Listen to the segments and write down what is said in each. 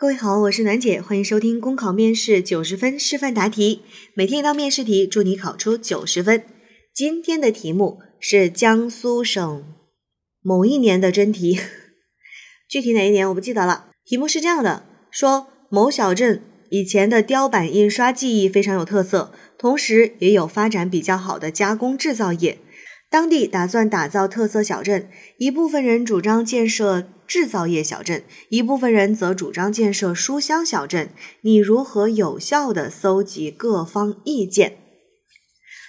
各位好，我是暖姐，欢迎收听公考面试九十分示范答题，每天一道面试题，祝你考出九十分。今天的题目是江苏省某一年的真题，具体哪一年我不记得了。题目是这样的：说某小镇以前的雕版印刷技艺非常有特色，同时也有发展比较好的加工制造业。当地打算打造特色小镇，一部分人主张建设制造业小镇，一部分人则主张建设书香小镇。你如何有效地搜集各方意见？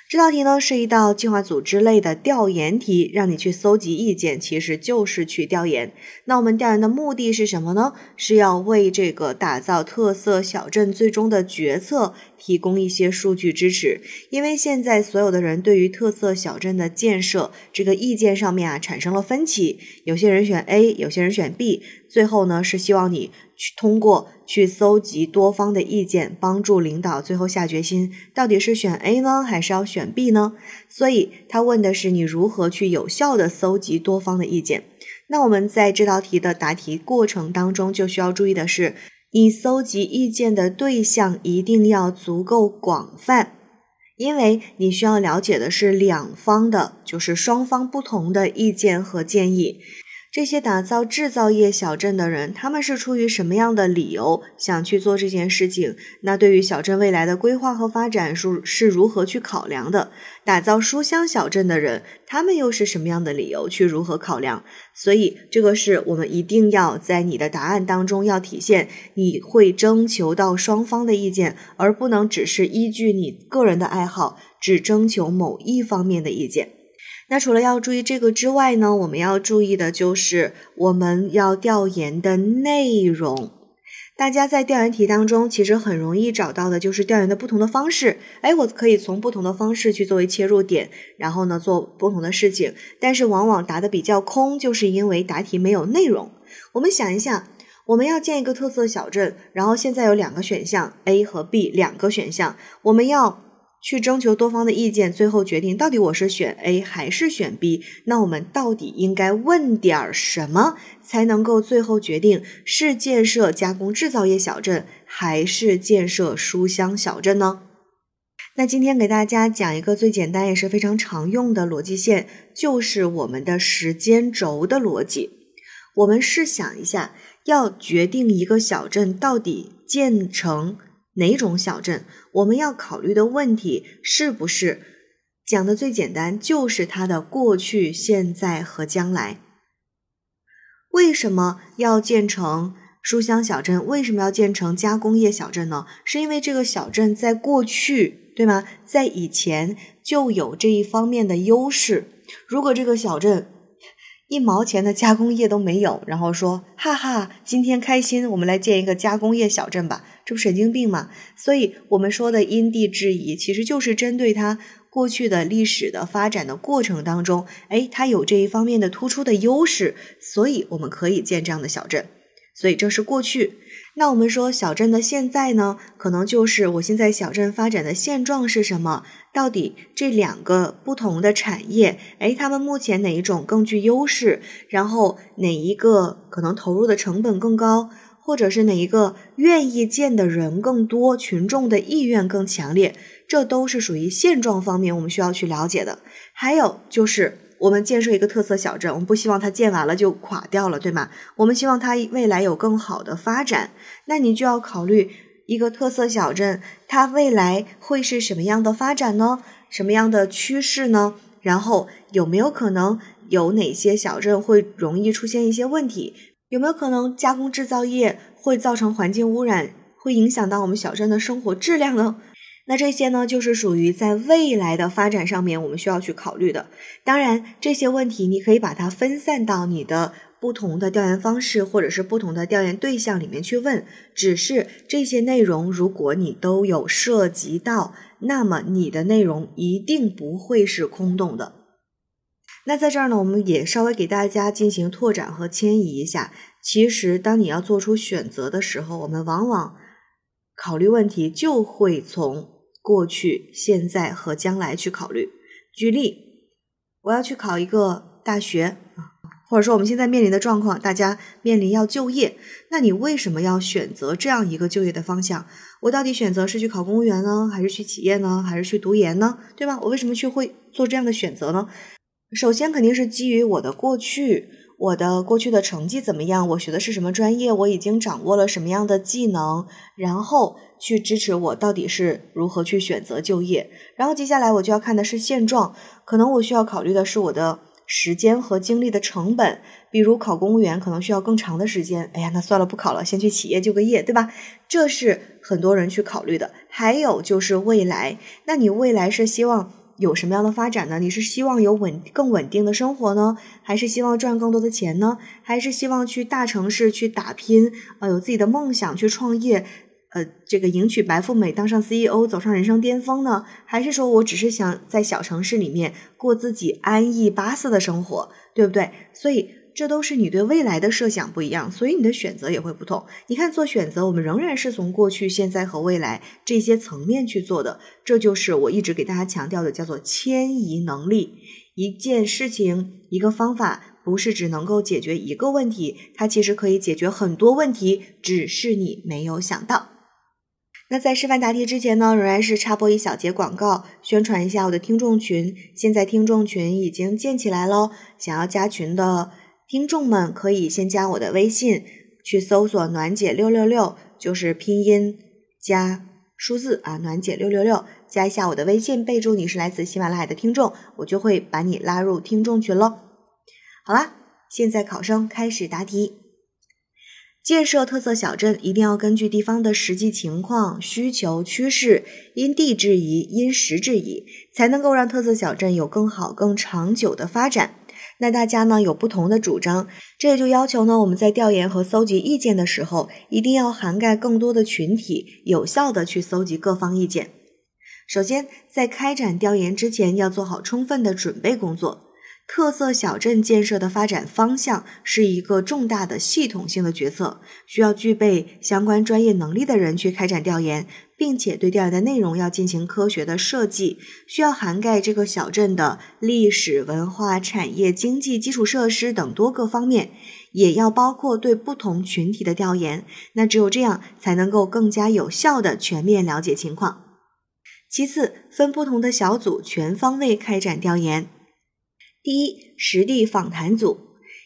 这道题呢是一道计划组织类的调研题，让你去搜集意见，其实就是去调研。那我们调研的目的是什么呢？是要为这个打造特色小镇最终的决策提供一些数据支持。因为现在所有的人对于特色小镇的建设这个意见上面啊产生了分歧，有些人选 A，有些人选 B。最后呢是希望你去通过去搜集多方的意见，帮助领导最后下决心，到底是选 A 呢，还是要选 B 呢？所以他问的是你如何去有效的搜集多方的意见。那我们在这道题的答题过程当中，就需要注意的是，你搜集意见的对象一定要足够广泛，因为你需要了解的是两方的，就是双方不同的意见和建议。这些打造制造业小镇的人，他们是出于什么样的理由想去做这件事情？那对于小镇未来的规划和发展是是如何去考量的？打造书香小镇的人，他们又是什么样的理由去如何考量？所以这个是我们一定要在你的答案当中要体现，你会征求到双方的意见，而不能只是依据你个人的爱好，只征求某一方面的意见。那除了要注意这个之外呢，我们要注意的就是我们要调研的内容。大家在调研题当中，其实很容易找到的就是调研的不同的方式。哎，我可以从不同的方式去作为切入点，然后呢做不同的事情。但是往往答的比较空，就是因为答题没有内容。我们想一下，我们要建一个特色小镇，然后现在有两个选项 A 和 B 两个选项，我们要。去征求多方的意见，最后决定到底我是选 A 还是选 B。那我们到底应该问点什么，才能够最后决定是建设加工制造业小镇，还是建设书香小镇呢？那今天给大家讲一个最简单也是非常常用的逻辑线，就是我们的时间轴的逻辑。我们试想一下，要决定一个小镇到底建成。哪种小镇？我们要考虑的问题是不是讲的最简单？就是它的过去、现在和将来。为什么要建成书香小镇？为什么要建成加工业小镇呢？是因为这个小镇在过去，对吗？在以前就有这一方面的优势。如果这个小镇一毛钱的加工业都没有，然后说哈哈，今天开心，我们来建一个加工业小镇吧。这不神经病吗？所以我们说的因地制宜，其实就是针对它过去的历史的发展的过程当中，哎，它有这一方面的突出的优势，所以我们可以建这样的小镇。所以这是过去。那我们说小镇的现在呢，可能就是我现在小镇发展的现状是什么？到底这两个不同的产业，哎，他们目前哪一种更具优势？然后哪一个可能投入的成本更高？或者是哪一个愿意建的人更多，群众的意愿更强烈，这都是属于现状方面我们需要去了解的。还有就是我们建设一个特色小镇，我们不希望它建完了就垮掉了，对吗？我们希望它未来有更好的发展，那你就要考虑一个特色小镇，它未来会是什么样的发展呢？什么样的趋势呢？然后有没有可能有哪些小镇会容易出现一些问题？有没有可能加工制造业会造成环境污染，会影响到我们小镇的生活质量呢？那这些呢，就是属于在未来的发展上面我们需要去考虑的。当然，这些问题你可以把它分散到你的不同的调研方式或者是不同的调研对象里面去问。只是这些内容，如果你都有涉及到，那么你的内容一定不会是空洞的。那在这儿呢，我们也稍微给大家进行拓展和迁移一下。其实，当你要做出选择的时候，我们往往考虑问题就会从过去、现在和将来去考虑。举例，我要去考一个大学啊，或者说我们现在面临的状况，大家面临要就业，那你为什么要选择这样一个就业的方向？我到底选择是去考公务员呢，还是去企业呢，还是去读研呢？对吧？我为什么去会做这样的选择呢？首先肯定是基于我的过去，我的过去的成绩怎么样，我学的是什么专业，我已经掌握了什么样的技能，然后去支持我到底是如何去选择就业。然后接下来我就要看的是现状，可能我需要考虑的是我的。时间和精力的成本，比如考公务员可能需要更长的时间。哎呀，那算了，不考了，先去企业就个业，对吧？这是很多人去考虑的。还有就是未来，那你未来是希望有什么样的发展呢？你是希望有稳更稳定的生活呢，还是希望赚更多的钱呢？还是希望去大城市去打拼，呃，有自己的梦想去创业？呃，这个迎娶白富美，当上 CEO，走上人生巅峰呢？还是说我只是想在小城市里面过自己安逸巴适的生活，对不对？所以这都是你对未来的设想不一样，所以你的选择也会不同。你看，做选择，我们仍然是从过去、现在和未来这些层面去做的，这就是我一直给大家强调的，叫做迁移能力。一件事情，一个方法。不是只能够解决一个问题，它其实可以解决很多问题，只是你没有想到。那在示范答题之前呢，仍然是插播一小节广告，宣传一下我的听众群。现在听众群已经建起来喽，想要加群的听众们可以先加我的微信，去搜索“暖姐六六六”，就是拼音加数字啊，“暖姐六六六”，加一下我的微信，备注你是来自喜马拉雅的听众，我就会把你拉入听众群喽。好啦，现在考生开始答题。建设特色小镇一定要根据地方的实际情况、需求、趋势，因地制宜、因时制宜，才能够让特色小镇有更好、更长久的发展。那大家呢有不同的主张，这也就要求呢我们在调研和搜集意见的时候，一定要涵盖更多的群体，有效的去搜集各方意见。首先，在开展调研之前，要做好充分的准备工作。特色小镇建设的发展方向是一个重大的系统性的决策，需要具备相关专业能力的人去开展调研，并且对调研的内容要进行科学的设计，需要涵盖这个小镇的历史文化、产业、经济、基础设施等多个方面，也要包括对不同群体的调研。那只有这样，才能够更加有效的全面了解情况。其次，分不同的小组，全方位开展调研。第一，实地访谈组，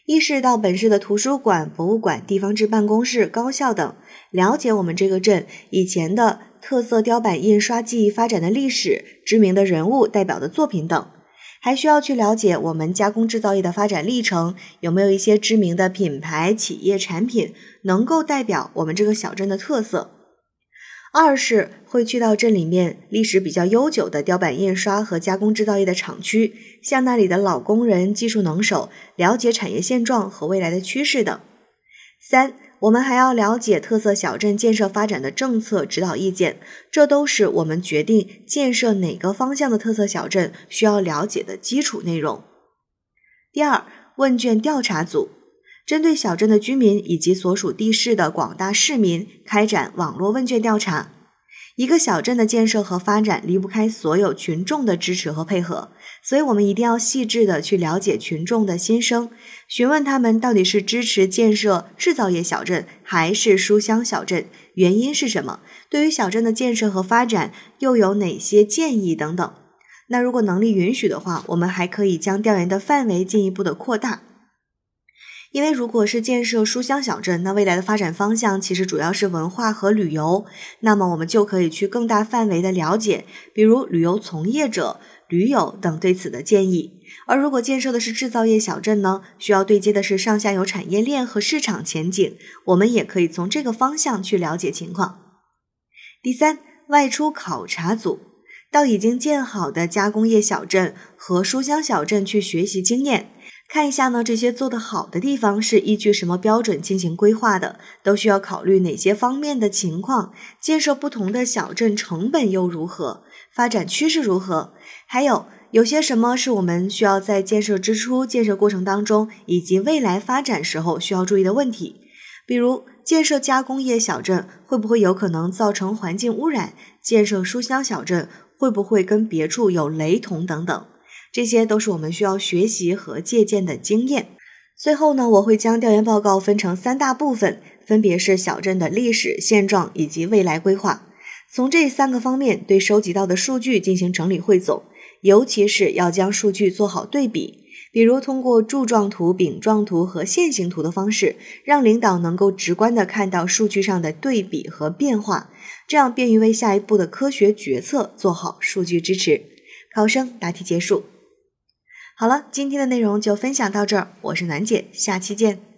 一是到本市的图书馆、博物馆、地方志办公室、高校等，了解我们这个镇以前的特色雕版印刷技艺发展的历史、知名的人物代表的作品等，还需要去了解我们加工制造业的发展历程，有没有一些知名的品牌企业产品能够代表我们这个小镇的特色。二是会去到镇里面历史比较悠久的雕版印刷和加工制造业的厂区，向那里的老工人、技术能手了解产业现状和未来的趋势等。三，我们还要了解特色小镇建设发展的政策指导意见，这都是我们决定建设哪个方向的特色小镇需要了解的基础内容。第二，问卷调查组。针对小镇的居民以及所属地市的广大市民开展网络问卷调查。一个小镇的建设和发展离不开所有群众的支持和配合，所以我们一定要细致的去了解群众的心声，询问他们到底是支持建设制造业小镇还是书香小镇，原因是什么？对于小镇的建设和发展又有哪些建议等等。那如果能力允许的话，我们还可以将调研的范围进一步的扩大。因为如果是建设书香小镇，那未来的发展方向其实主要是文化和旅游，那么我们就可以去更大范围的了解，比如旅游从业者、驴友等对此的建议。而如果建设的是制造业小镇呢，需要对接的是上下游产业链和市场前景，我们也可以从这个方向去了解情况。第三，外出考察组到已经建好的加工业小镇和书香小镇去学习经验。看一下呢，这些做得好的地方是依据什么标准进行规划的？都需要考虑哪些方面的情况？建设不同的小镇成本又如何？发展趋势如何？还有有些什么是我们需要在建设之初、建设过程当中以及未来发展时候需要注意的问题？比如建设加工业小镇会不会有可能造成环境污染？建设书香小镇会不会跟别处有雷同等等？这些都是我们需要学习和借鉴的经验。最后呢，我会将调研报告分成三大部分，分别是小镇的历史现状以及未来规划。从这三个方面对收集到的数据进行整理汇总，尤其是要将数据做好对比，比如通过柱状图、饼状图和线形图的方式，让领导能够直观的看到数据上的对比和变化，这样便于为下一步的科学决策做好数据支持。考生答题结束。好了，今天的内容就分享到这儿，我是楠姐，下期见。